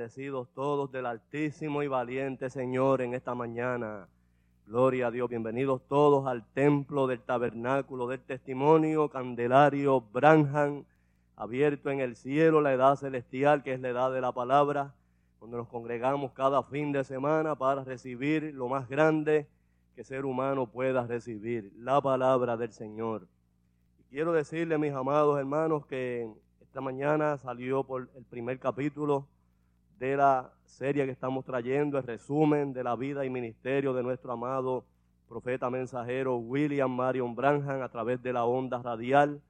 Bendecidos todos del Altísimo y Valiente Señor en esta mañana. Gloria a Dios, bienvenidos todos al templo del tabernáculo del testimonio, Candelario Branham, abierto en el cielo, la edad celestial que es la edad de la palabra, donde nos congregamos cada fin de semana para recibir lo más grande que ser humano pueda recibir, la palabra del Señor. Quiero decirle, mis amados hermanos, que esta mañana salió por el primer capítulo de la serie que estamos trayendo, el resumen de la vida y ministerio de nuestro amado profeta mensajero William Marion Branham a través de la onda radial.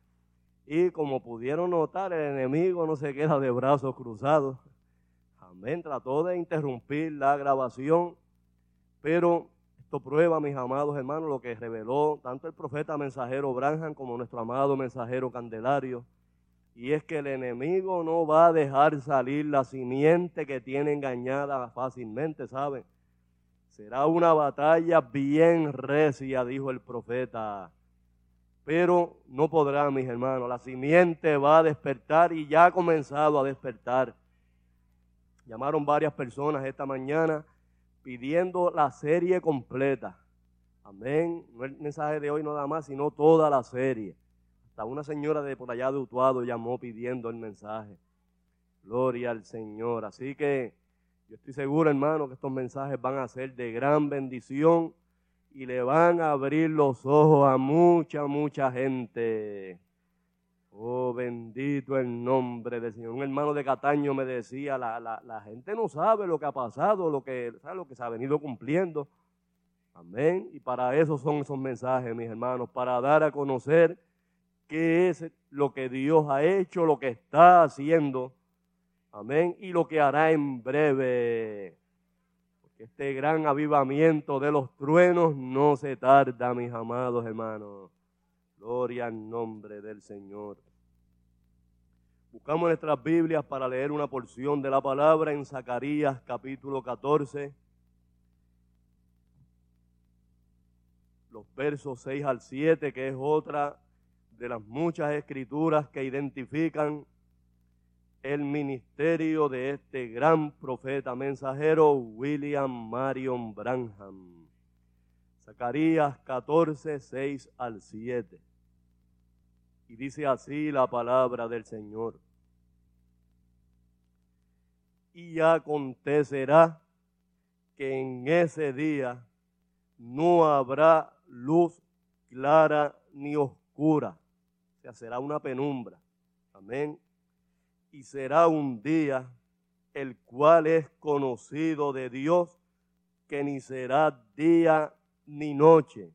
Y como pudieron notar, el enemigo no se queda de brazos cruzados. Amén. Trató de interrumpir la grabación, pero esto prueba, mis amados hermanos, lo que reveló tanto el profeta mensajero Branham como nuestro amado mensajero Candelario y es que el enemigo no va a dejar salir la simiente que tiene engañada fácilmente, ¿saben? Será una batalla bien recia, dijo el profeta. Pero no podrá, mis hermanos. La simiente va a despertar y ya ha comenzado a despertar. Llamaron varias personas esta mañana pidiendo la serie completa. Amén. No el mensaje de hoy nada más, sino toda la serie una señora de por allá de Utuado llamó pidiendo el mensaje. Gloria al Señor. Así que yo estoy seguro, hermano, que estos mensajes van a ser de gran bendición y le van a abrir los ojos a mucha, mucha gente. Oh, bendito el nombre del Señor. Un hermano de Cataño me decía, la, la, la gente no sabe lo que ha pasado, lo que, lo que se ha venido cumpliendo. Amén. Y para eso son esos mensajes, mis hermanos, para dar a conocer qué es lo que Dios ha hecho, lo que está haciendo. Amén. Y lo que hará en breve. Porque este gran avivamiento de los truenos no se tarda, mis amados hermanos. Gloria al nombre del Señor. Buscamos nuestras Biblias para leer una porción de la palabra en Zacarías capítulo 14, los versos 6 al 7, que es otra de las muchas escrituras que identifican el ministerio de este gran profeta mensajero William Marion Branham. Zacarías 14, 6 al 7. Y dice así la palabra del Señor. Y acontecerá que en ese día no habrá luz clara ni oscura. O sea, será una penumbra. Amén. Y será un día el cual es conocido de Dios, que ni será día ni noche.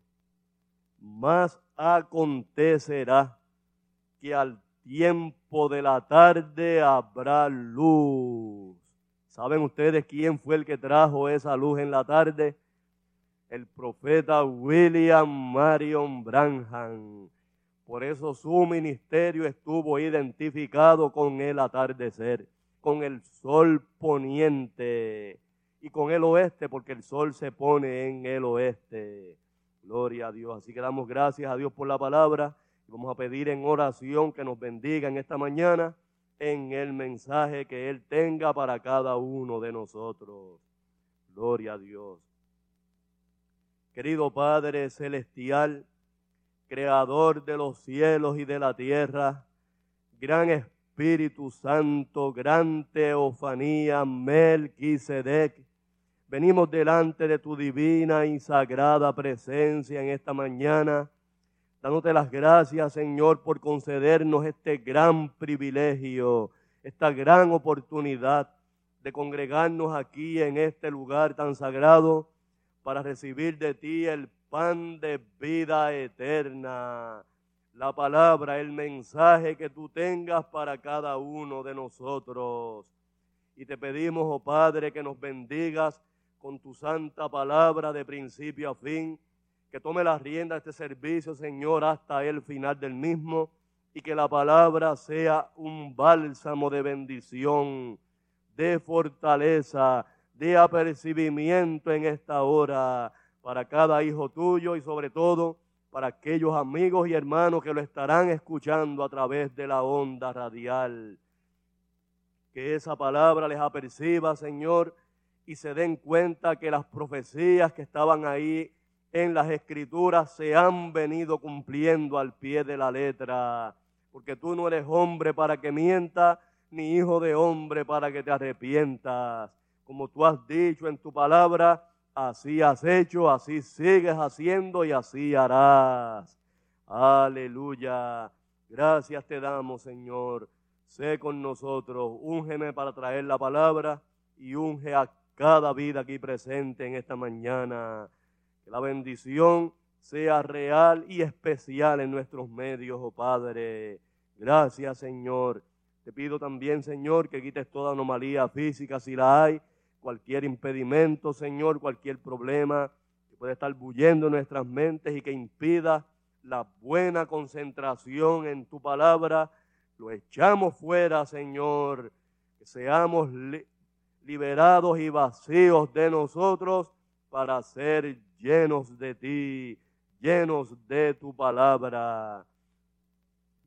Mas acontecerá que al tiempo de la tarde habrá luz. ¿Saben ustedes quién fue el que trajo esa luz en la tarde? El profeta William Marion Branham. Por eso su ministerio estuvo identificado con el atardecer, con el sol poniente y con el oeste, porque el sol se pone en el oeste. Gloria a Dios. Así que damos gracias a Dios por la palabra Vamos a pedir en oración que nos bendiga en esta mañana en el mensaje que Él tenga para cada uno de nosotros. Gloria a Dios. Querido Padre Celestial, Creador de los cielos y de la tierra, Gran Espíritu Santo, Gran Teofanía, Melquisedec, venimos delante de tu divina y sagrada presencia en esta mañana dándote las gracias, Señor, por concedernos este gran privilegio, esta gran oportunidad de congregarnos aquí en este lugar tan sagrado para recibir de ti el pan de vida eterna, la palabra, el mensaje que tú tengas para cada uno de nosotros. Y te pedimos, oh Padre, que nos bendigas con tu santa palabra de principio a fin que tome la rienda de este servicio, Señor, hasta el final del mismo y que la palabra sea un bálsamo de bendición, de fortaleza, de apercibimiento en esta hora para cada hijo tuyo y sobre todo para aquellos amigos y hermanos que lo estarán escuchando a través de la onda radial. Que esa palabra les aperciba, Señor, y se den cuenta que las profecías que estaban ahí en las escrituras se han venido cumpliendo al pie de la letra. Porque tú no eres hombre para que mienta, ni hijo de hombre para que te arrepientas. Como tú has dicho en tu palabra, así has hecho, así sigues haciendo y así harás. Aleluya. Gracias te damos, Señor. Sé con nosotros. Úngeme para traer la palabra y unge a cada vida aquí presente en esta mañana. Que la bendición sea real y especial en nuestros medios, oh Padre. Gracias, Señor. Te pido también, Señor, que quites toda anomalía física si la hay, cualquier impedimento, Señor, cualquier problema que puede estar bullendo en nuestras mentes y que impida la buena concentración en tu palabra. Lo echamos fuera, Señor. Que seamos liberados y vacíos de nosotros para ser llenos de ti, llenos de tu palabra.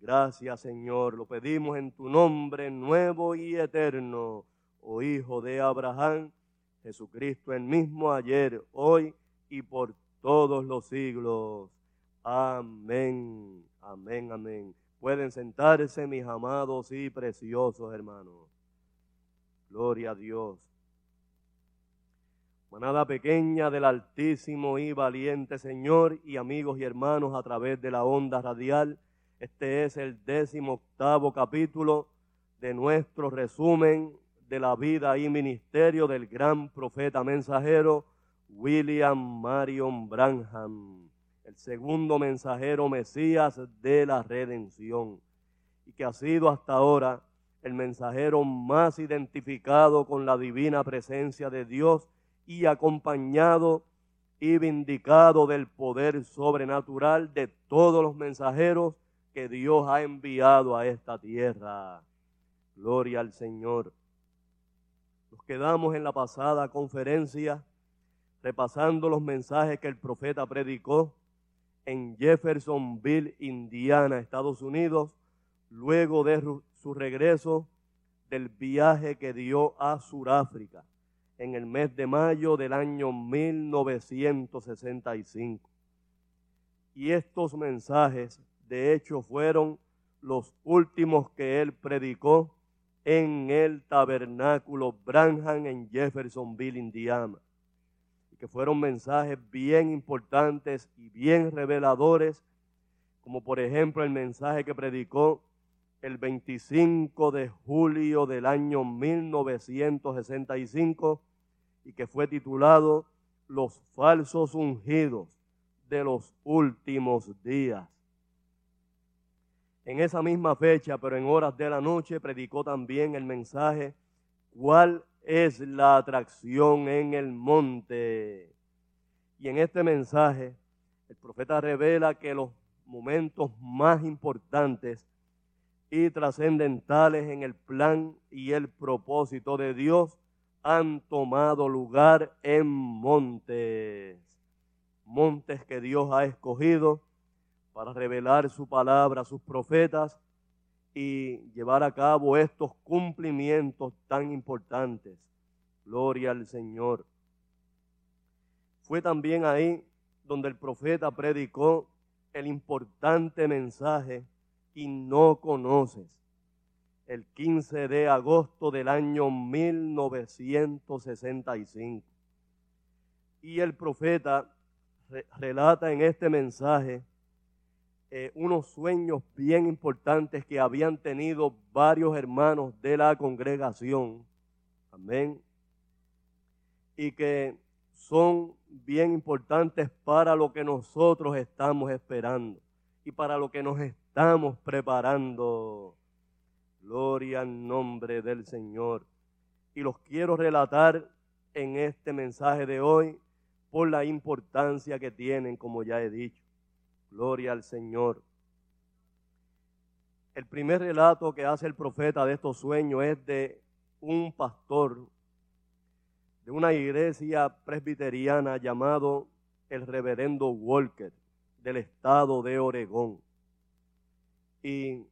Gracias Señor, lo pedimos en tu nombre nuevo y eterno, oh Hijo de Abraham, Jesucristo el mismo ayer, hoy y por todos los siglos. Amén, amén, amén. Pueden sentarse mis amados y preciosos hermanos. Gloria a Dios. Manada pequeña del Altísimo y valiente Señor y amigos y hermanos a través de la onda radial, Este es el décimo octavo capítulo de nuestro resumen de la vida y ministerio del gran profeta mensajero William Marion Branham, el segundo mensajero Mesías de la redención, y que ha sido hasta ahora el mensajero más identificado con la divina presencia de Dios y acompañado y vindicado del poder sobrenatural de todos los mensajeros que Dios ha enviado a esta tierra. Gloria al Señor. Nos quedamos en la pasada conferencia repasando los mensajes que el profeta predicó en Jeffersonville, Indiana, Estados Unidos, luego de su regreso del viaje que dio a Sudáfrica en el mes de mayo del año 1965. Y estos mensajes de hecho fueron los últimos que él predicó en el tabernáculo Branham en Jeffersonville, Indiana. Y que fueron mensajes bien importantes y bien reveladores, como por ejemplo el mensaje que predicó el 25 de julio del año 1965 y que fue titulado Los falsos ungidos de los últimos días. En esa misma fecha, pero en horas de la noche, predicó también el mensaje, ¿cuál es la atracción en el monte? Y en este mensaje, el profeta revela que los momentos más importantes y trascendentales en el plan y el propósito de Dios han tomado lugar en montes, montes que Dios ha escogido para revelar su palabra a sus profetas y llevar a cabo estos cumplimientos tan importantes. Gloria al Señor. Fue también ahí donde el profeta predicó el importante mensaje y no conoces. El 15 de agosto del año 1965. Y el profeta relata en este mensaje eh, unos sueños bien importantes que habían tenido varios hermanos de la congregación. Amén. Y que son bien importantes para lo que nosotros estamos esperando y para lo que nos estamos preparando. Gloria al nombre del Señor. Y los quiero relatar en este mensaje de hoy por la importancia que tienen, como ya he dicho. Gloria al Señor. El primer relato que hace el profeta de estos sueños es de un pastor de una iglesia presbiteriana llamado el reverendo Walker del estado de Oregón. Y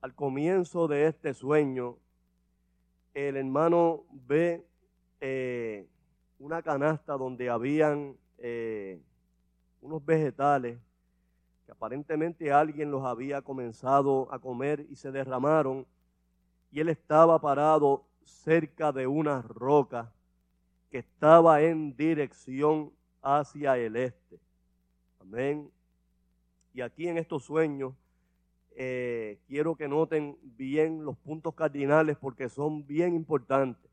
al comienzo de este sueño, el hermano ve eh, una canasta donde habían eh, unos vegetales que aparentemente alguien los había comenzado a comer y se derramaron, y él estaba parado cerca de una roca que estaba en dirección hacia el este. Amén. Y aquí en estos sueños eh, quiero que noten bien los puntos cardinales porque son bien importantes.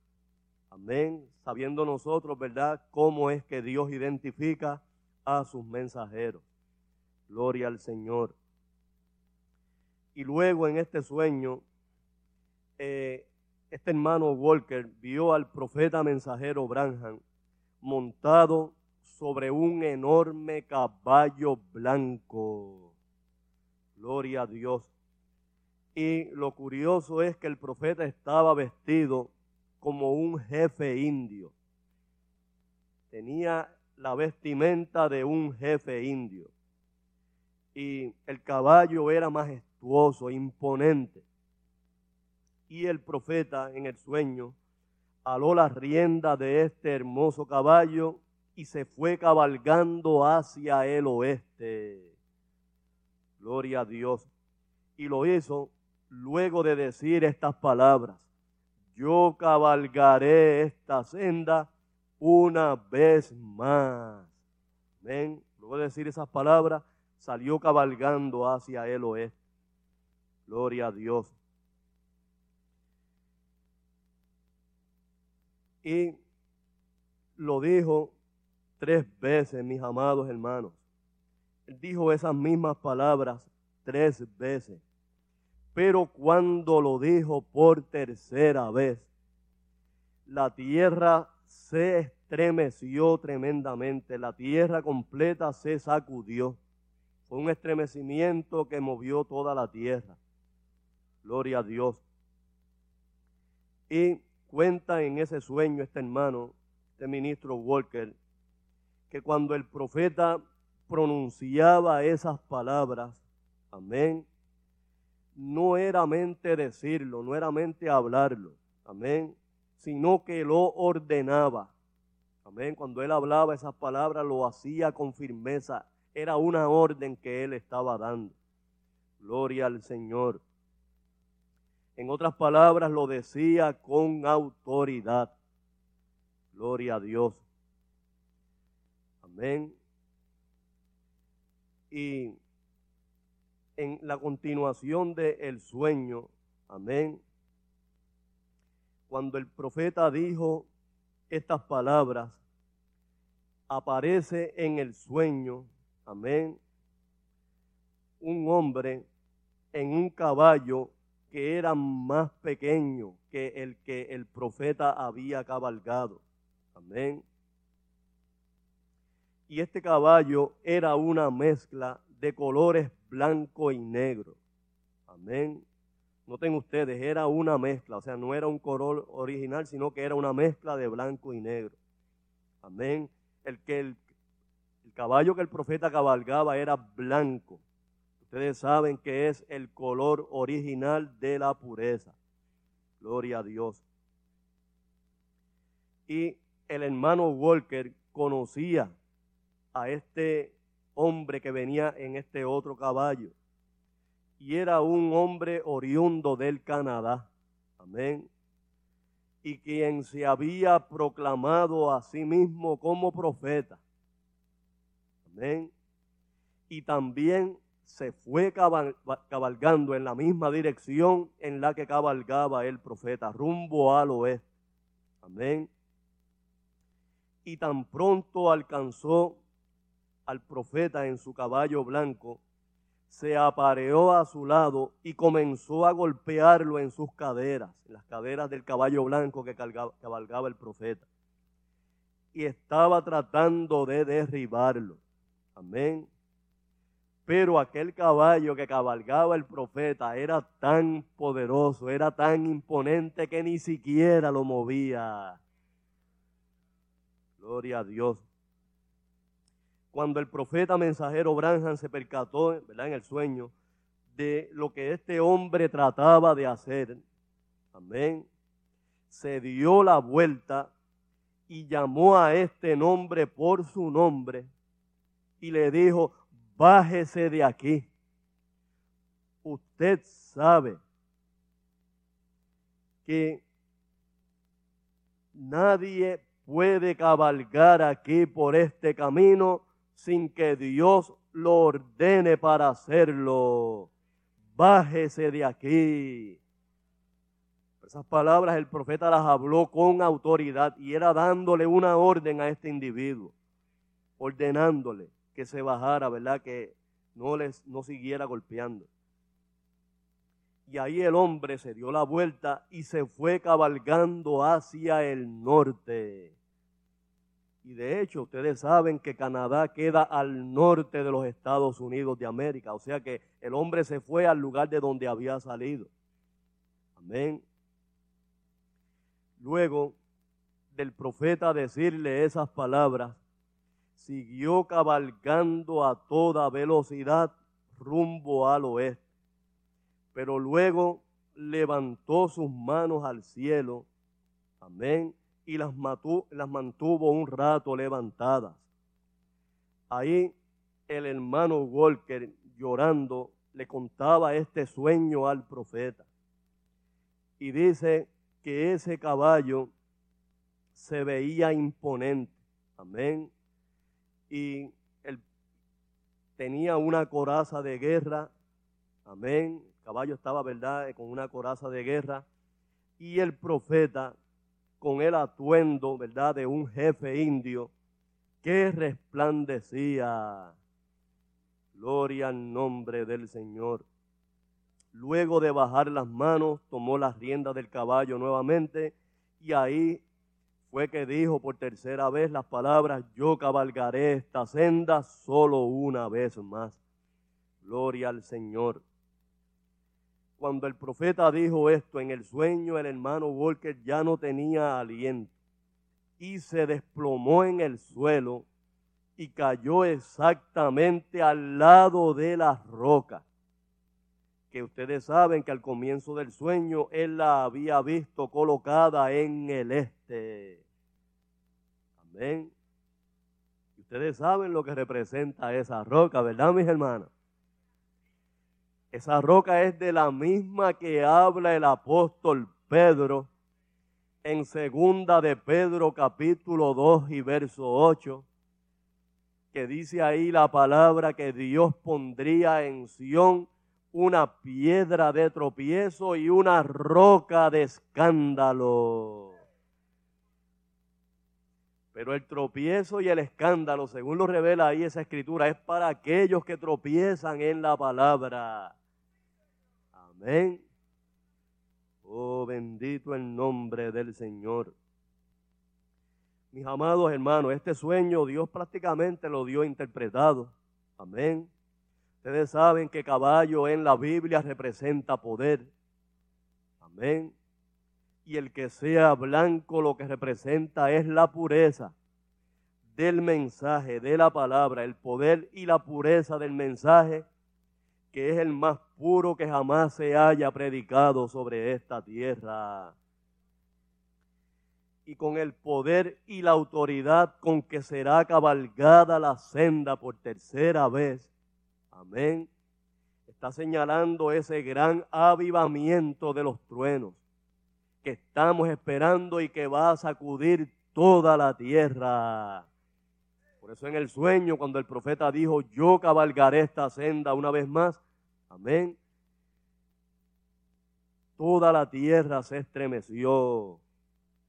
Amén. Sabiendo nosotros, ¿verdad?, cómo es que Dios identifica a sus mensajeros. Gloria al Señor. Y luego en este sueño, eh, este hermano Walker vio al profeta mensajero Branham montado sobre un enorme caballo blanco. Gloria a Dios. Y lo curioso es que el profeta estaba vestido como un jefe indio. Tenía la vestimenta de un jefe indio y el caballo era majestuoso, imponente. Y el profeta en el sueño aló la rienda de este hermoso caballo y se fue cabalgando hacia el oeste. Gloria a Dios. Y lo hizo luego de decir estas palabras. Yo cabalgaré esta senda una vez más. Ven, luego de decir esas palabras, salió cabalgando hacia el oeste. Gloria a Dios. Y lo dijo tres veces, mis amados hermanos. Dijo esas mismas palabras tres veces. Pero cuando lo dijo por tercera vez, la tierra se estremeció tremendamente, la tierra completa se sacudió. Fue un estremecimiento que movió toda la tierra. Gloria a Dios. Y cuenta en ese sueño este hermano, este ministro Walker, que cuando el profeta pronunciaba esas palabras, amén, no era mente decirlo, no era mente hablarlo, amén, sino que lo ordenaba. Amén. Cuando él hablaba esas palabras lo hacía con firmeza. Era una orden que él estaba dando. Gloria al Señor. En otras palabras, lo decía con autoridad. Gloria a Dios. Amén. Y en la continuación del sueño, amén, cuando el profeta dijo estas palabras, aparece en el sueño, amén, un hombre en un caballo que era más pequeño que el que el profeta había cabalgado. Amén. Y este caballo era una mezcla de colores blanco y negro. Amén. Noten ustedes, era una mezcla, o sea, no era un color original, sino que era una mezcla de blanco y negro. Amén. El que el, caballo que el profeta cabalgaba era blanco Ustedes saben que es el color original de la pureza. Gloria a Dios. Y el hermano Walker conocía a este hombre que venía en este otro caballo. Y era un hombre oriundo del Canadá. Amén. Y quien se había proclamado a sí mismo como profeta. Amén. Y también se fue cabalgando en la misma dirección en la que cabalgaba el profeta, rumbo al oeste. Amén. Y tan pronto alcanzó al profeta en su caballo blanco, se apareó a su lado y comenzó a golpearlo en sus caderas, en las caderas del caballo blanco que cabalgaba el profeta. Y estaba tratando de derribarlo. Amén. Pero aquel caballo que cabalgaba el profeta era tan poderoso, era tan imponente que ni siquiera lo movía. Gloria a Dios. Cuando el profeta mensajero Branham se percató, ¿verdad? En el sueño, de lo que este hombre trataba de hacer, amén, se dio la vuelta y llamó a este nombre por su nombre y le dijo, bájese de aquí. Usted sabe que nadie puede cabalgar aquí por este camino sin que Dios lo ordene para hacerlo. Bájese de aquí. Esas palabras el profeta las habló con autoridad y era dándole una orden a este individuo, ordenándole que se bajara, ¿verdad? Que no les no siguiera golpeando. Y ahí el hombre se dio la vuelta y se fue cabalgando hacia el norte. Y de hecho, ustedes saben que Canadá queda al norte de los Estados Unidos de América. O sea que el hombre se fue al lugar de donde había salido. Amén. Luego del profeta decirle esas palabras, siguió cabalgando a toda velocidad rumbo al oeste. Pero luego levantó sus manos al cielo, amén, y las, las mantuvo un rato levantadas. Ahí el hermano Walker, llorando, le contaba este sueño al profeta. Y dice que ese caballo se veía imponente. Amén y él tenía una coraza de guerra, amén, caballo estaba, ¿verdad?, con una coraza de guerra y el profeta con el atuendo, ¿verdad?, de un jefe indio que resplandecía. Gloria al nombre del Señor. Luego de bajar las manos, tomó las riendas del caballo nuevamente y ahí fue que dijo por tercera vez las palabras, yo cabalgaré esta senda solo una vez más. Gloria al Señor. Cuando el profeta dijo esto en el sueño, el hermano Walker ya no tenía aliento y se desplomó en el suelo y cayó exactamente al lado de la roca. Que ustedes saben que al comienzo del sueño él la había visto colocada en el este. Amén. Ustedes saben lo que representa esa roca, ¿verdad, mis hermanos? Esa roca es de la misma que habla el apóstol Pedro en segunda de Pedro capítulo 2 y verso 8, que dice ahí la palabra que Dios pondría en Sión una piedra de tropiezo y una roca de escándalo. Pero el tropiezo y el escándalo, según lo revela ahí esa escritura, es para aquellos que tropiezan en la palabra. Amén. Oh, bendito el nombre del Señor. Mis amados hermanos, este sueño Dios prácticamente lo dio interpretado. Amén. Ustedes saben que caballo en la Biblia representa poder. Amén. Y el que sea blanco lo que representa es la pureza del mensaje, de la palabra, el poder y la pureza del mensaje que es el más puro que jamás se haya predicado sobre esta tierra. Y con el poder y la autoridad con que será cabalgada la senda por tercera vez. Amén. Está señalando ese gran avivamiento de los truenos que estamos esperando y que va a sacudir toda la tierra. Por eso en el sueño, cuando el profeta dijo, yo cabalgaré esta senda una vez más, amén, toda la tierra se estremeció.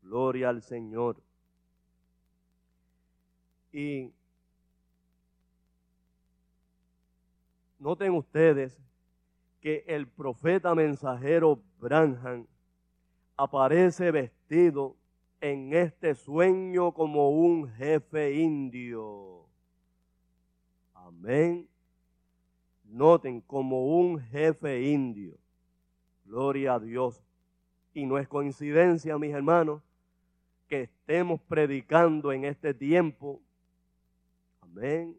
Gloria al Señor. Y noten ustedes que el profeta mensajero Branham aparece vestido en este sueño como un jefe indio. Amén. Noten, como un jefe indio. Gloria a Dios. Y no es coincidencia, mis hermanos, que estemos predicando en este tiempo. Amén.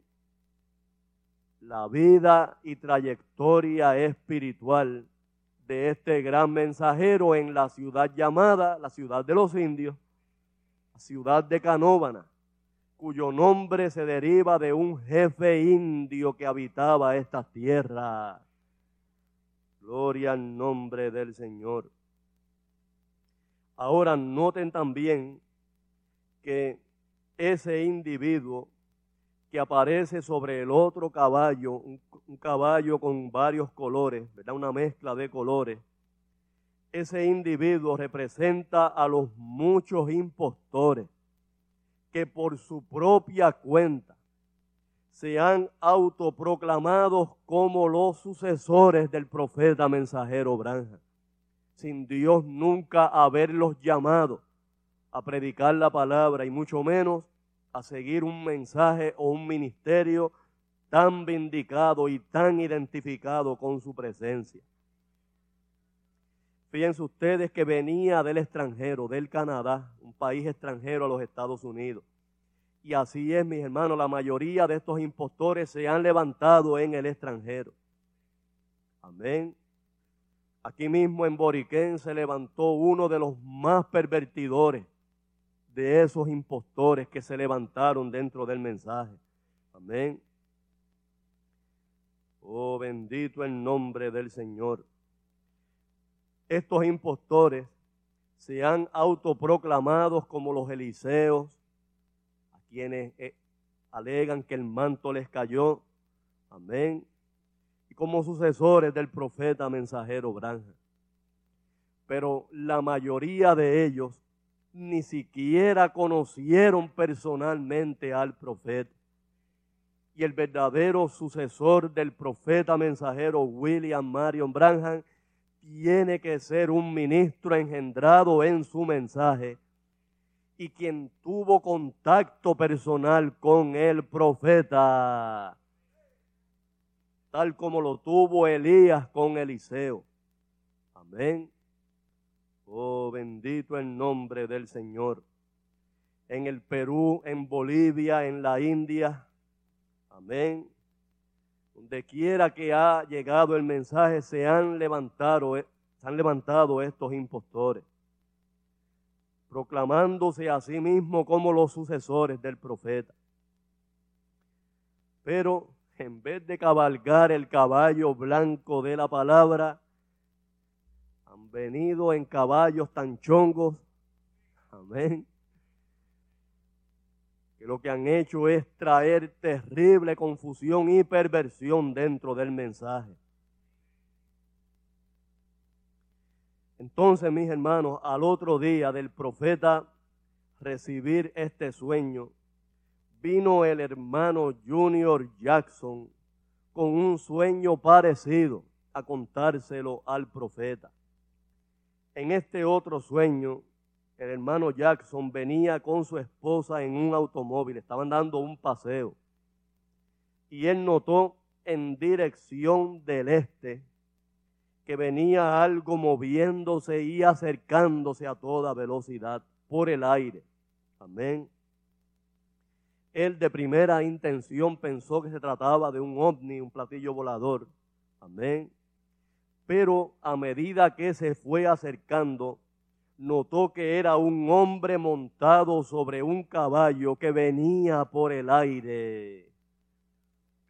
La vida y trayectoria espiritual de este gran mensajero en la ciudad llamada la ciudad de los indios ciudad de Canóvana, cuyo nombre se deriva de un jefe indio que habitaba esta tierra. Gloria al nombre del Señor. Ahora noten también que ese individuo que aparece sobre el otro caballo, un, caballo con varios colores, ¿verdad? Una mezcla de colores, ese individuo representa a los muchos impostores que por su propia cuenta se han autoproclamado como los sucesores del profeta mensajero Branja, sin Dios nunca haberlos llamado a predicar la palabra y mucho menos a seguir un mensaje o un ministerio tan vindicado y tan identificado con su presencia. Fíjense ustedes que venía del extranjero, del Canadá, un país extranjero a los Estados Unidos. Y así es, mis hermanos, la mayoría de estos impostores se han levantado en el extranjero. Amén. Aquí mismo en Boriquén se levantó uno de los más pervertidores de esos impostores que se levantaron dentro del mensaje. Amén. Oh, bendito el nombre del Señor estos impostores se han autoproclamados como los Eliseos, a quienes eh, alegan que el manto les cayó. Amén. Y como sucesores del profeta mensajero Branham. Pero la mayoría de ellos ni siquiera conocieron personalmente al profeta. Y el verdadero sucesor del profeta mensajero William Marion Branham tiene que ser un ministro engendrado en su mensaje y quien tuvo contacto personal con el profeta, tal como lo tuvo Elías con Eliseo. Amén. Oh, bendito el nombre del Señor. En el Perú, en Bolivia, en la India. Amén. Donde quiera que ha llegado el mensaje, se han levantado, se han levantado estos impostores proclamándose a sí mismo como los sucesores del profeta. Pero en vez de cabalgar el caballo blanco de la palabra, han venido en caballos tan chongos, amén, que lo que han hecho es traer terrible confusión y perversión dentro del mensaje. Entonces, mis hermanos, al otro día del profeta recibir este sueño, vino el hermano Junior Jackson con un sueño parecido a contárselo al profeta. En este otro sueño, el hermano Jackson venía con su esposa en un automóvil, estaban dando un paseo, y él notó en dirección del este que venía algo moviéndose y acercándose a toda velocidad por el aire. Amén. Él de primera intención pensó que se trataba de un ovni, un platillo volador. Amén. Pero a medida que se fue acercando, notó que era un hombre montado sobre un caballo que venía por el aire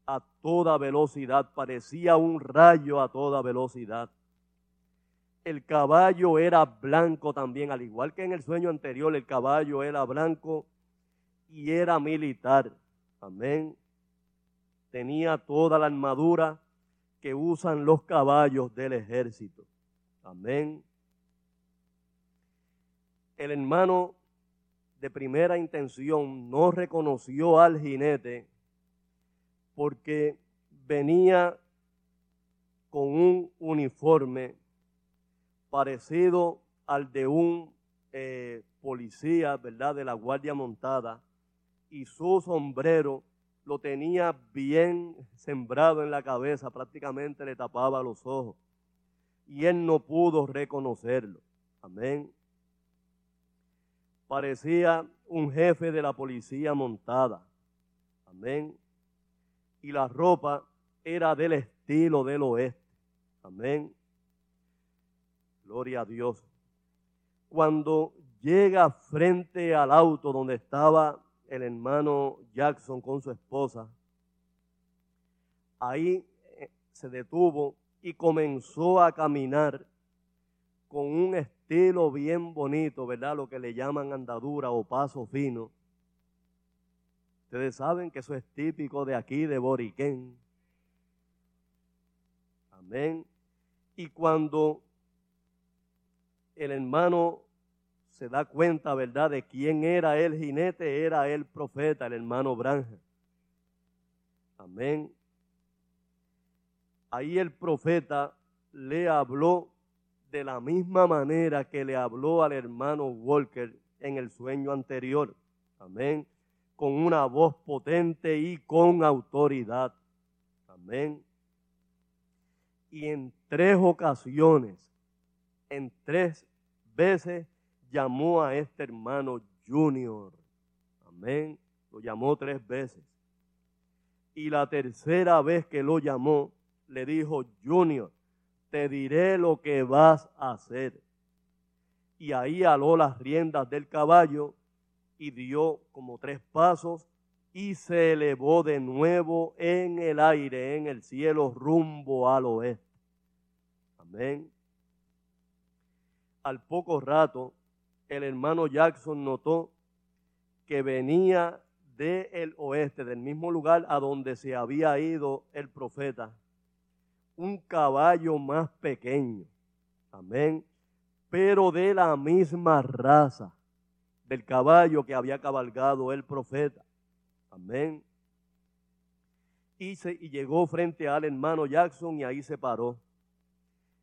a toda velocidad, parecía un rayo a toda velocidad. El caballo era blanco también, al igual que en el sueño anterior, el caballo era blanco y era militar. Amén. Tenía toda la armadura que usan los caballos del ejército. Amén. El hermano de primera intención no reconoció al jinete porque venía con un uniforme parecido al de un eh, policía, ¿verdad?, de la Guardia Montada, y su sombrero lo tenía bien sembrado en la cabeza, prácticamente le tapaba los ojos, y él no pudo reconocerlo. Amén. Parecía un jefe de la policía montada. Amén y la ropa era del estilo del oeste. Amén. Gloria a Dios. Cuando llega frente al auto donde estaba el hermano Jackson con su esposa, ahí eh, se detuvo y comenzó a caminar con un estilo bien bonito, ¿verdad? Lo que le llaman andadura o paso fino Ustedes saben que eso es típico de aquí, de Boriquén. Amén. Y cuando el hermano se da cuenta, ¿verdad?, de quién era el jinete, era el profeta, el hermano Branja. Amén. Ahí el profeta le habló de la misma manera que le habló al hermano Walker en el sueño anterior. Amén con una voz potente y con autoridad. Amén. Y en tres ocasiones, en tres veces, llamó a este hermano Junior. Amén. Lo llamó tres veces. Y la tercera vez que lo llamó, le dijo, Junior, te diré lo que vas a hacer. Y ahí aló las riendas del caballo y dio como tres pasos y se elevó de nuevo en el aire, en el cielo, rumbo al oeste. Amén. Al poco rato, el hermano Jackson notó que venía del oeste, del mismo lugar a donde se había ido el profeta, un caballo más pequeño. Amén. Pero de la misma raza del caballo que había cabalgado el profeta. Amén. Y, se, y llegó frente al hermano Jackson y ahí se paró.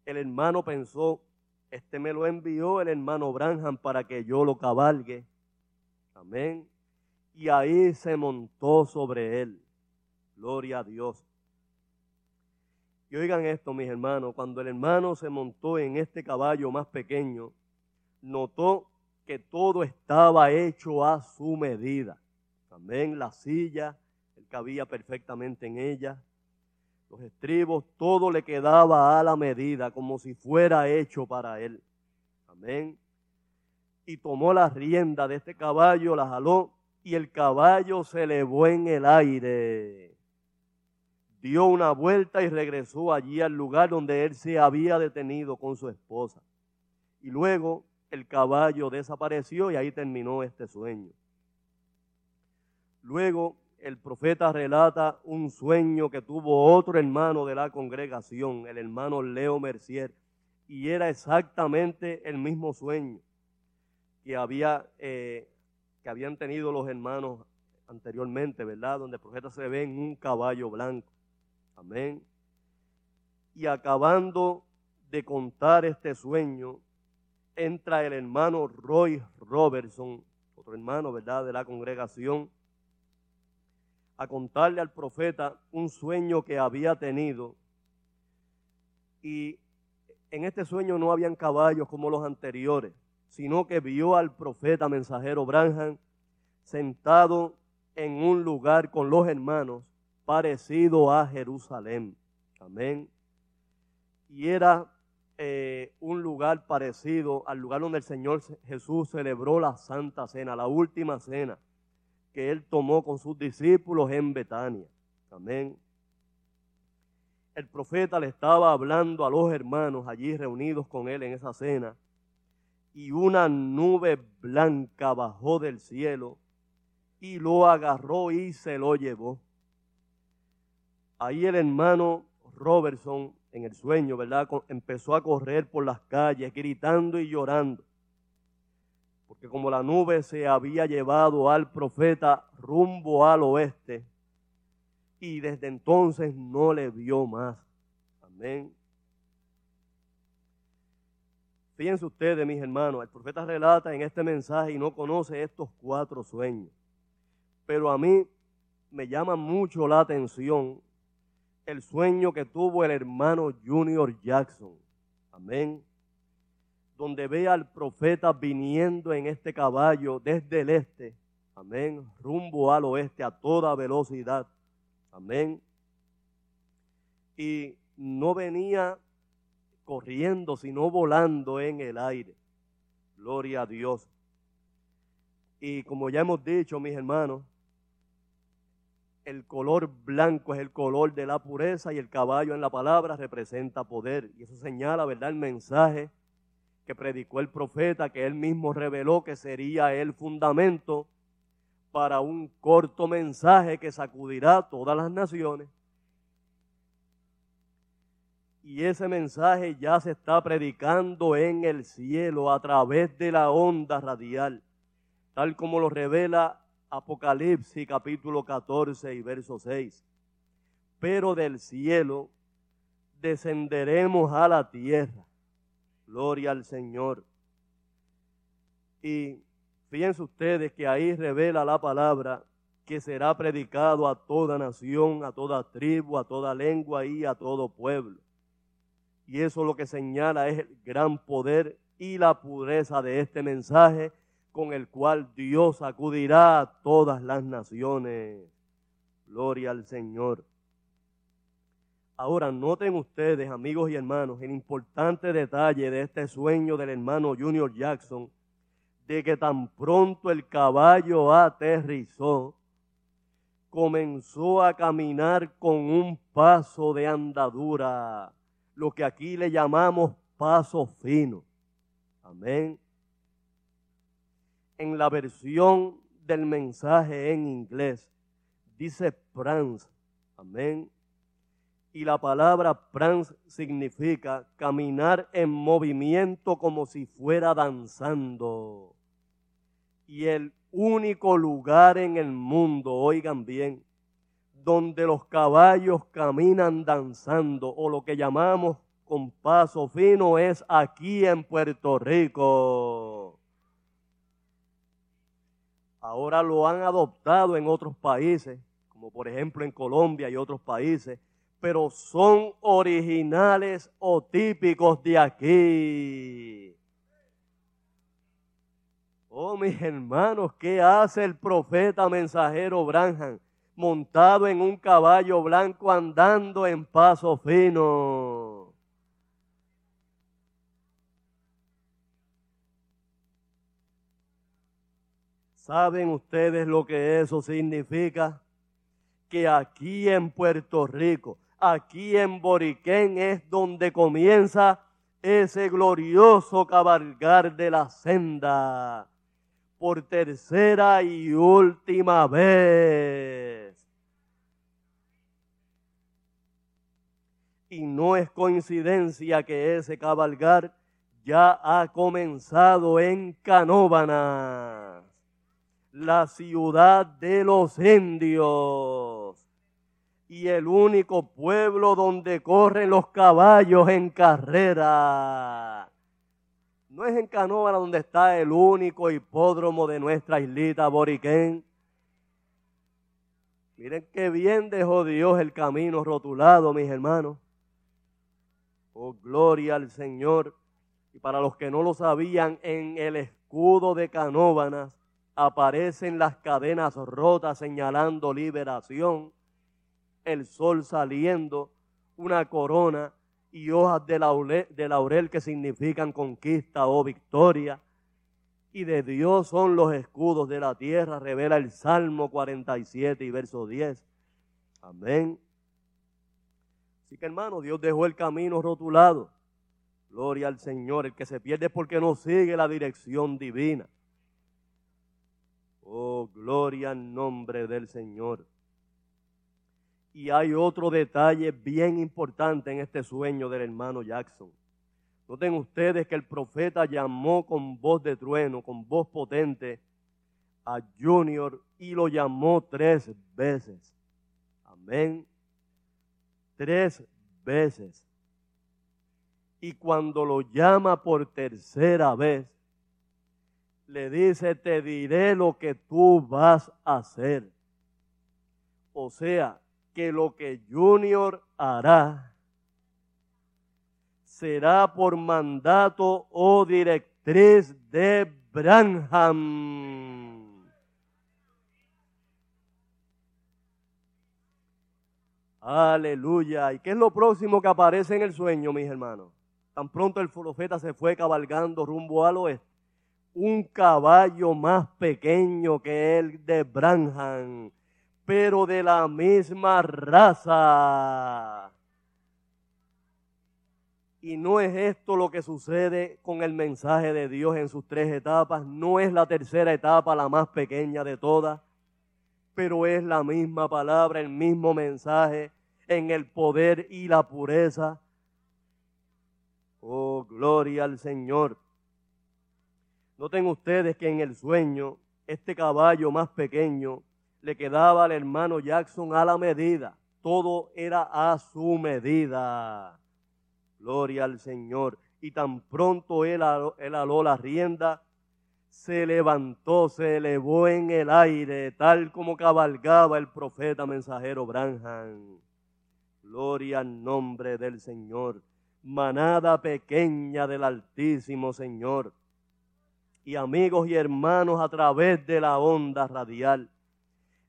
El hermano pensó, este me lo envió el hermano Branham para que yo lo cabalgue. Amén. Y ahí se montó sobre él. Gloria a Dios. Y oigan esto, mis hermanos, cuando el hermano se montó en este caballo más pequeño, notó que todo estaba hecho a su medida. Amén, la silla, él cabía perfectamente en ella. Los estribos, todo le quedaba a la medida, como si fuera hecho para él. Amén. Y tomó la rienda de este caballo, la jaló, y el caballo se elevó en el aire. Dio una vuelta y regresó allí al lugar donde él se había detenido con su esposa. Y luego el caballo desapareció y ahí terminó este sueño. Luego el profeta relata un sueño que tuvo otro hermano de la congregación, el hermano Leo Mercier, y era exactamente el mismo sueño que, había, eh, que habían tenido los hermanos anteriormente, ¿verdad? Donde el profeta se ve en un caballo blanco. Amén. Y acabando de contar este sueño, entra el hermano Roy Robertson, otro hermano, ¿verdad?, de la congregación, a contarle al profeta un sueño que había tenido. Y en este sueño no habían caballos como los anteriores, sino que vio al profeta mensajero Branham sentado en un lugar con los hermanos parecido a Jerusalén. Amén. Y era eh, un lugar parecido al lugar donde el Señor Jesús celebró la Santa Cena, la última cena que él tomó con sus discípulos en Betania. Amén. El profeta le estaba hablando a los hermanos allí reunidos con él en esa cena y una nube blanca bajó del cielo y lo agarró y se lo llevó. Ahí el hermano Robertson en el sueño, ¿verdad? Empezó a correr por las calles gritando y llorando. Porque como la nube se había llevado al profeta rumbo al oeste, y desde entonces no le vio más. Amén. Fíjense ustedes, mis hermanos, el profeta relata en este mensaje y no conoce estos cuatro sueños. Pero a mí me llama mucho la atención el sueño que tuvo el hermano Junior Jackson. Amén. Donde ve al profeta viniendo en este caballo desde el este. Amén. Rumbo al oeste a toda velocidad. Amén. Y no venía corriendo, sino volando en el aire. Gloria a Dios. Y como ya hemos dicho, mis hermanos, el color blanco es el color de la pureza y el caballo en la palabra representa poder. Y eso señala, ¿verdad?, el mensaje predicó el profeta, que él mismo reveló que sería el fundamento para un corto mensaje que sacudirá a todas las naciones. Y ese mensaje ya se está predicando en el cielo a través de la onda radial, tal como lo revela Apocalipsis capítulo 14 y verso 6. Pero del cielo descenderemos a la tierra. Gloria al Señor. Y fíjense ustedes que ahí revela la palabra que será predicado a toda nación, a toda tribu, a toda lengua y a todo pueblo. Y eso lo que señala es el gran poder y la pureza de este mensaje con el cual Dios acudirá a todas las naciones. Gloria al Señor. Ahora noten ustedes, amigos y hermanos, el importante detalle de este sueño del hermano Junior Jackson, de que tan pronto el caballo aterrizó, comenzó a caminar con un paso de andadura, lo que aquí le llamamos paso fino. Amén en la versión del mensaje en inglés, dice prance, amén, Y la palabra prance significa caminar en movimiento como si fuera danzando. Y el único lugar en el mundo, oigan bien, donde los caballos caminan danzando o lo que llamamos con paso fino es aquí en Puerto Rico. Ahora lo han adoptado en otros países, como por ejemplo en Colombia y otros países, pero son originales o típicos de aquí. Oh, mis hermanos, ¿qué hace el profeta mensajero Branham? Montado en un caballo blanco andando en paso fino. ¿Saben ustedes lo que eso significa? Que aquí en Puerto Rico aquí en Boriquén es donde comienza ese glorioso cabalgar de la senda por tercera y última vez. Y no es coincidencia que ese cabalgar ya ha comenzado en Canóbanas, la ciudad de los indios y el único pueblo donde corren los caballos en carrera. No es en Canóvana donde está el único hipódromo de nuestra islita Boriquén. Miren qué bien dejó Dios el camino rotulado, mis hermanos. Oh, gloria al Señor. Y para los que no lo sabían, en el escudo de Canóvanas aparecen las cadenas rotas señalando liberación el sol saliendo, una corona y hojas de laurel, de laurel que significan conquista o victoria. Y de Dios son los escudos de la tierra, revela el Salmo 47 y verso 10. Amén. Así que hermano, Dios dejó el camino rotulado. Gloria al Señor. El que se pierde es porque no sigue la dirección divina. Oh, gloria al nombre del Señor. Y hay otro detalle bien importante en este sueño del hermano Jackson. Noten ustedes que el profeta llamó con voz de trueno, con voz potente a Junior y lo llamó tres veces. Amén. Tres veces. Y cuando lo llama por tercera vez, le dice, te diré lo que tú vas a hacer. O sea, que lo que Junior hará será por mandato o directriz de Branham. Aleluya. ¿Y qué es lo próximo que aparece en el sueño, mis hermanos? Tan pronto el profeta se fue cabalgando rumbo al oeste. Un caballo más pequeño que el de Branham pero de la misma raza. Y no es esto lo que sucede con el mensaje de Dios en sus tres etapas. No es la tercera etapa la más pequeña de todas, pero es la misma palabra, el mismo mensaje en el poder y la pureza. Oh, gloria al Señor. Noten ustedes que en el sueño, este caballo más pequeño le quedaba al hermano Jackson a la medida. Todo era a su medida. Gloria al Señor. Y tan pronto él, él aló la rienda, se levantó, se elevó en el aire, tal como cabalgaba el profeta mensajero Branham. Gloria al nombre del Señor. Manada pequeña del Altísimo Señor. Y amigos y hermanos a través de la onda radial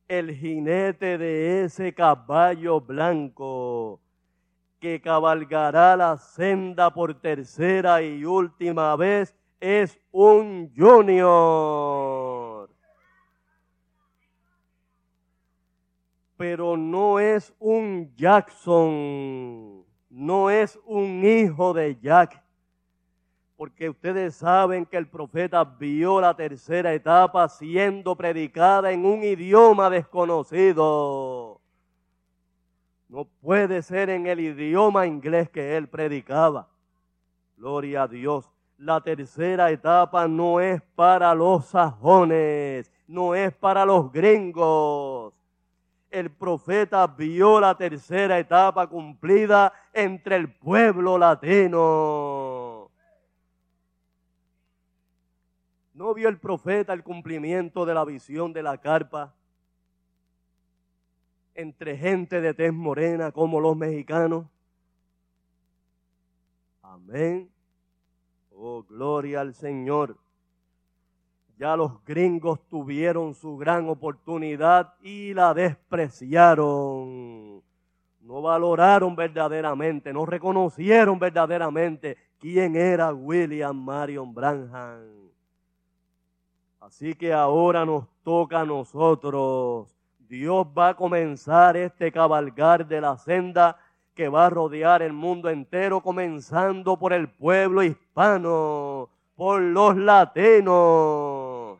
el jinete de ese caballo blanco que cabalgará la senda por tercera y última vez es un junior. Pero no es un Jackson, no es un hijo de Jack porque ustedes saben que el profeta vio la tercera etapa siendo predicada en un idioma desconocido. No puede ser en el idioma inglés que él predicaba. Gloria a Dios. La tercera etapa no es para los sajones, no es para los gringos. El profeta vio la tercera etapa cumplida entre el pueblo latino. ¿No vio el profeta el cumplimiento de la visión de la carpa entre gente de tez morena como los mexicanos? Amén. Oh, gloria al Señor. Ya los gringos tuvieron su gran oportunidad y la despreciaron. No valoraron verdaderamente, no reconocieron verdaderamente quién era William Marion Branham. Así que ahora nos toca a nosotros. Dios va a comenzar este cabalgar de la senda que va a rodear el mundo entero, comenzando por el pueblo hispano, por los latinos.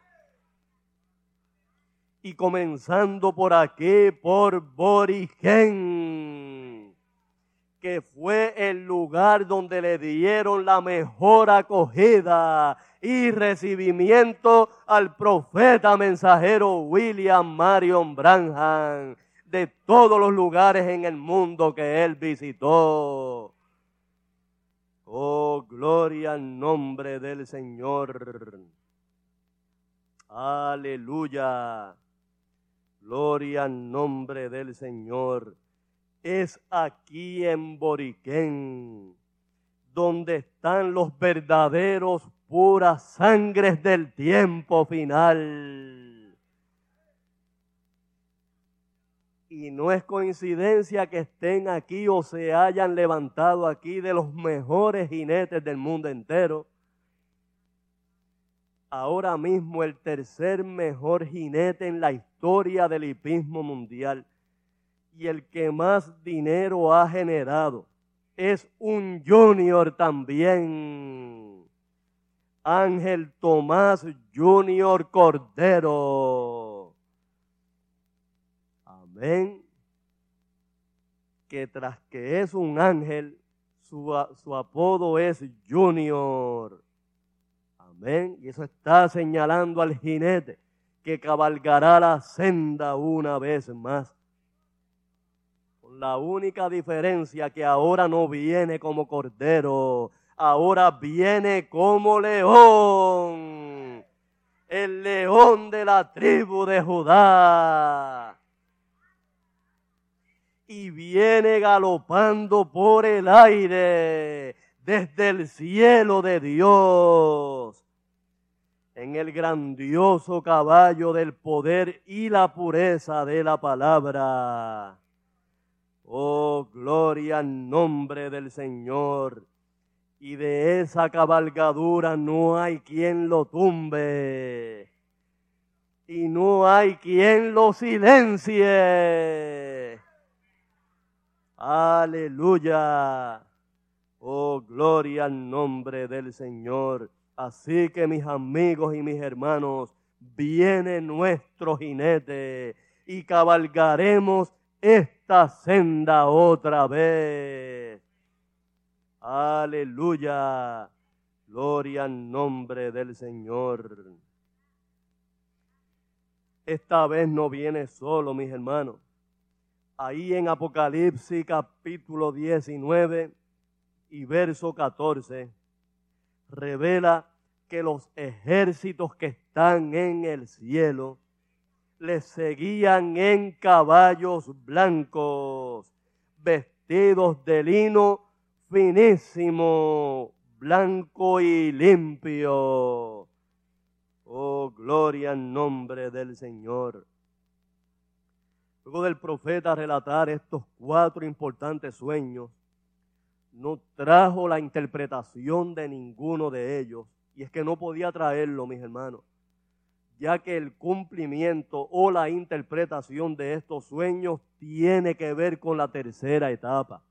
Y comenzando por aquí, por Borigen, que fue el lugar donde le dieron la mejor acogida y recibimiento al profeta mensajero William Marion Branham de todos los lugares en el mundo que él visitó. Oh, gloria al nombre del Señor. Aleluya. Gloria al nombre del Señor. Es aquí en Boriquén donde están los verdaderos puras sangres del tiempo final. Y no es coincidencia que estén aquí o se hayan levantado aquí de los mejores jinetes del mundo entero. Ahora mismo el tercer mejor jinete en la historia del hipismo mundial y el que más dinero ha generado es un junior también Ángel Tomás Junior Cordero. Amén. Que tras que es un ángel, su, apodo es Junior. Amén. Y eso está señalando al jinete que cabalgará la senda una vez más. La única diferencia que ahora no viene como cordero, ahora viene como león, el león de la tribu de Judá. Y viene galopando por el aire desde el cielo de Dios en el grandioso caballo del poder y la pureza de la palabra. Oh, gloria al nombre del Señor y de esa cabalgadura no hay quien lo tumbe y no hay quien lo silencie. Aleluya. Oh, gloria al nombre del Señor. Así que mis amigos y mis hermanos, viene nuestro jinete y cabalgaremos esta senda otra vez. Aleluya. Gloria al nombre del Señor. Esta vez no viene solo, mis hermanos. Ahí en Apocalipsis capítulo 19 y verso 14 revela que los ejércitos que están en el cielo les seguían en caballos blancos, vestidos de lino finísimo, blanco y limpio. Oh, gloria en nombre del Señor. Luego del profeta relatar estos cuatro importantes sueños, no trajo la interpretación de ninguno de ellos. Y es que no podía traerlo, mis hermanos, ya que el cumplimiento o la interpretación de estos sueños tiene que ver con la tercera etapa.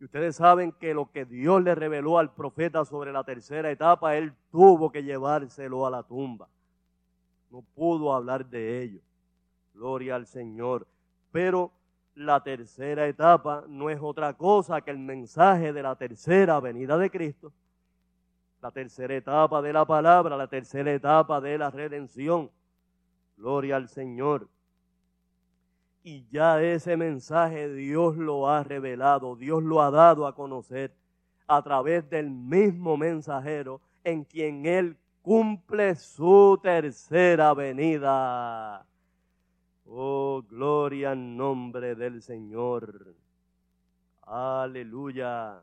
Y ustedes saben que lo que Dios le reveló al profeta sobre la tercera etapa, él tuvo que llevárselo a la tumba. No pudo hablar de ello. Gloria al Señor. Pero la tercera etapa no es otra cosa que el mensaje de la tercera venida de Cristo. La tercera etapa de la palabra, la tercera etapa de la redención. Gloria al Señor. Y ya ese mensaje Dios lo ha revelado, Dios lo ha dado a conocer a través del mismo mensajero en quien Él cumple su tercera venida. Oh, gloria al nombre del Señor. Aleluya.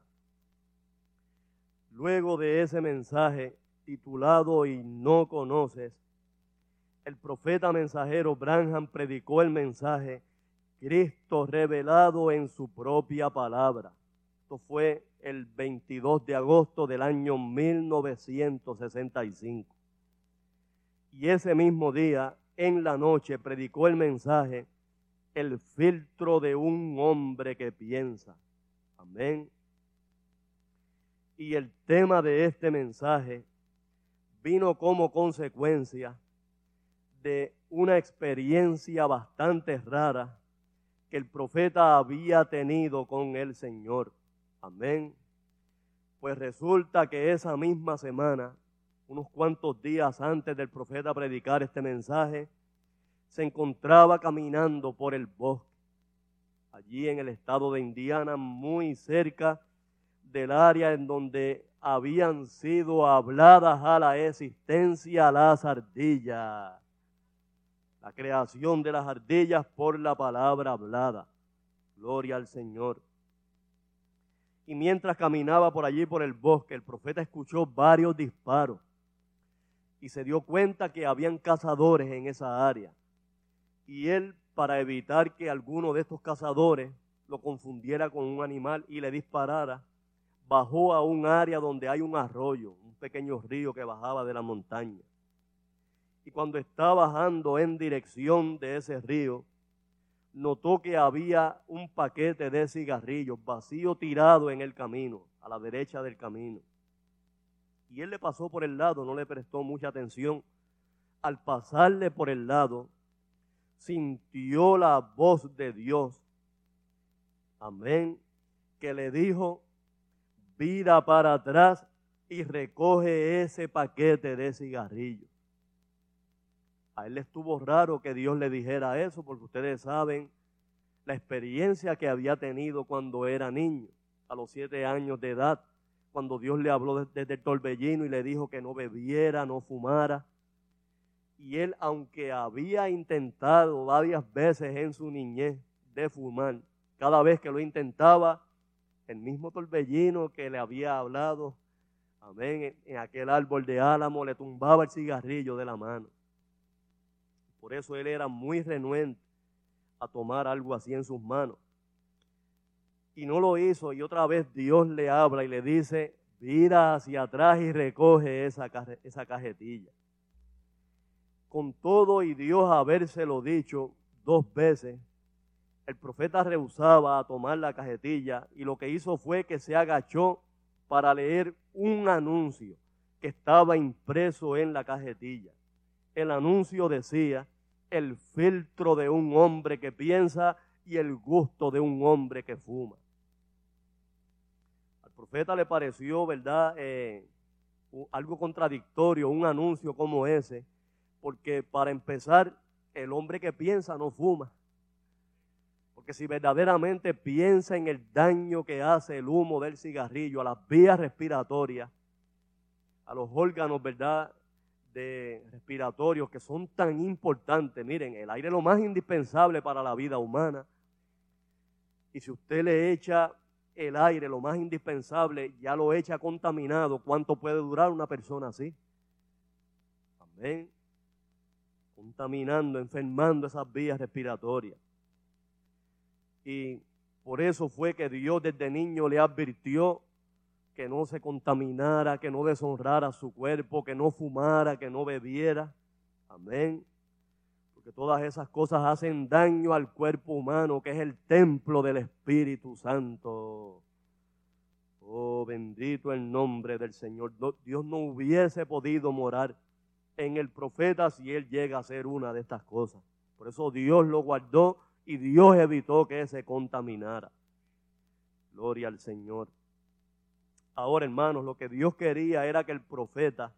Luego de ese mensaje titulado Y no conoces, el profeta mensajero Branham predicó el mensaje Cristo revelado en su propia palabra. Esto fue el 22 de agosto del año 1965. Y ese mismo día, en la noche, predicó el mensaje, el filtro de un hombre que piensa. Amén. Y el tema de este mensaje vino como consecuencia de una experiencia bastante rara que el profeta había tenido con el Señor. Amén. Pues resulta que esa misma semana, unos cuantos días antes del profeta predicar este mensaje, se encontraba caminando por el bosque, allí en el estado de Indiana, muy cerca del área en donde habían sido habladas a la existencia las ardillas. La creación de las ardillas por la palabra hablada. Gloria al Señor. Y mientras caminaba por allí, por el bosque, el profeta escuchó varios disparos y se dio cuenta que habían cazadores en esa área. Y él, para evitar que alguno de estos cazadores lo confundiera con un animal y le disparara, bajó a un área donde hay un arroyo, un pequeño río que bajaba de la montaña. Y cuando está bajando en dirección de ese río, notó que había un paquete de cigarrillos vacío tirado en el camino, a la derecha del camino. Y él le pasó por el lado, no le prestó mucha atención. Al pasarle por el lado, sintió la voz de Dios. Amén. Que le dijo, vida para atrás y recoge ese paquete de cigarrillos. A él le estuvo raro que Dios le dijera eso, porque ustedes saben la experiencia que había tenido cuando era niño, a los siete años de edad, cuando Dios le habló desde el torbellino y le dijo que no bebiera, no fumara. Y él, aunque había intentado varias veces en su niñez de fumar, cada vez que lo intentaba, el mismo torbellino que le había hablado, amén, en aquel árbol de álamo le tumbaba el cigarrillo de la mano. Por eso él era muy renuente a tomar algo así en sus manos. Y no lo hizo y otra vez Dios le habla y le dice, mira hacia atrás y recoge esa, esa cajetilla. Con todo y Dios habérselo dicho dos veces, el profeta rehusaba a tomar la cajetilla y lo que hizo fue que se agachó para leer un anuncio que estaba impreso en la cajetilla el anuncio decía, el filtro de un hombre que piensa y el gusto de un hombre que fuma. Al profeta le pareció, ¿verdad?, eh, algo contradictorio, un anuncio como ese, porque para empezar, el hombre que piensa no fuma. Porque si verdaderamente piensa en el daño que hace el humo del cigarrillo a las vías respiratorias, a los órganos, ¿verdad? de respiratorios que son tan importantes. Miren, el aire es lo más indispensable para la vida humana. Y si usted le echa el aire, lo más indispensable, ya lo echa contaminado, ¿cuánto puede durar una persona así? Amén. Contaminando, enfermando esas vías respiratorias. Y por eso fue que Dios desde niño le advirtió que no se contaminara, que no deshonrara su cuerpo, que no fumara, que no bebiera. Amén. Porque todas esas cosas hacen daño al cuerpo humano, que es el templo del Espíritu Santo. Oh, bendito el nombre del Señor. Dios no hubiese podido morar en el profeta si él llega a ser una de estas cosas. Por eso Dios lo guardó y Dios evitó que se contaminara. Gloria al Señor. Ahora, hermanos, lo que Dios quería era que el profeta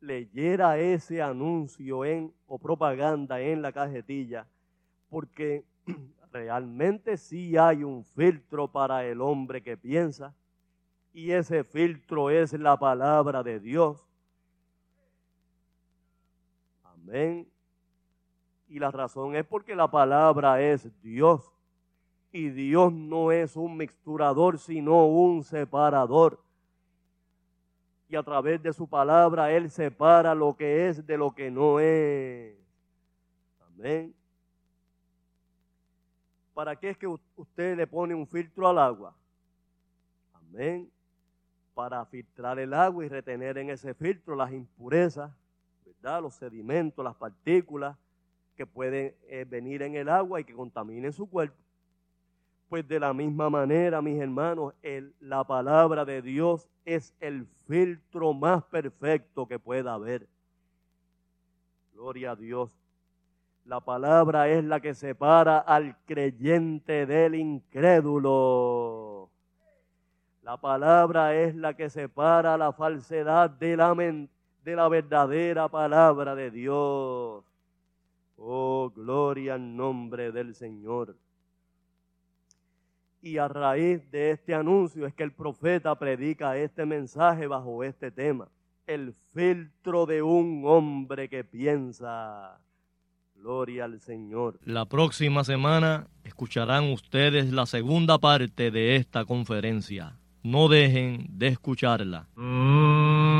leyera ese anuncio en, o propaganda en la cajetilla, porque realmente sí hay un filtro para el hombre que piensa, y ese filtro es la palabra de Dios. Amén. Y la razón es porque la palabra es Dios. Y Dios no es un mixturador, sino un separador. Y a través de su palabra Él separa lo que es de lo que no es. Amén. ¿Para qué es que usted le pone un filtro al agua? Amén. Para filtrar el agua y retener en ese filtro las impurezas, ¿verdad? Los sedimentos, las partículas que pueden eh, venir en el agua y que contaminen su cuerpo. Pues de la misma manera, mis hermanos, el, la palabra de Dios es el filtro más perfecto que pueda haber. Gloria a Dios. La palabra es la que separa al creyente del incrédulo. La palabra es la que separa la falsedad de la, de la verdadera palabra de Dios. Oh, gloria al nombre del Señor. Y a raíz de este anuncio es que el profeta predica este mensaje bajo este tema. El filtro de un hombre que piensa. Gloria al Señor. La próxima semana escucharán ustedes la segunda parte de esta conferencia. No dejen de escucharla. Y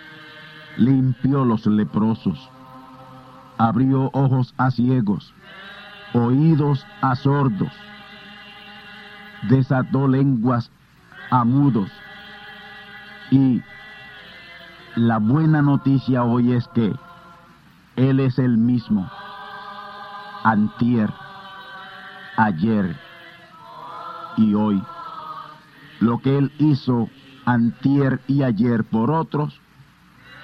limpió los leprosos, abrió ojos a ciegos, oídos a sordos, desató lenguas a mudos. Y la buena noticia hoy es que Él es el mismo, antier, ayer y hoy. Lo que Él hizo antier y ayer por otros,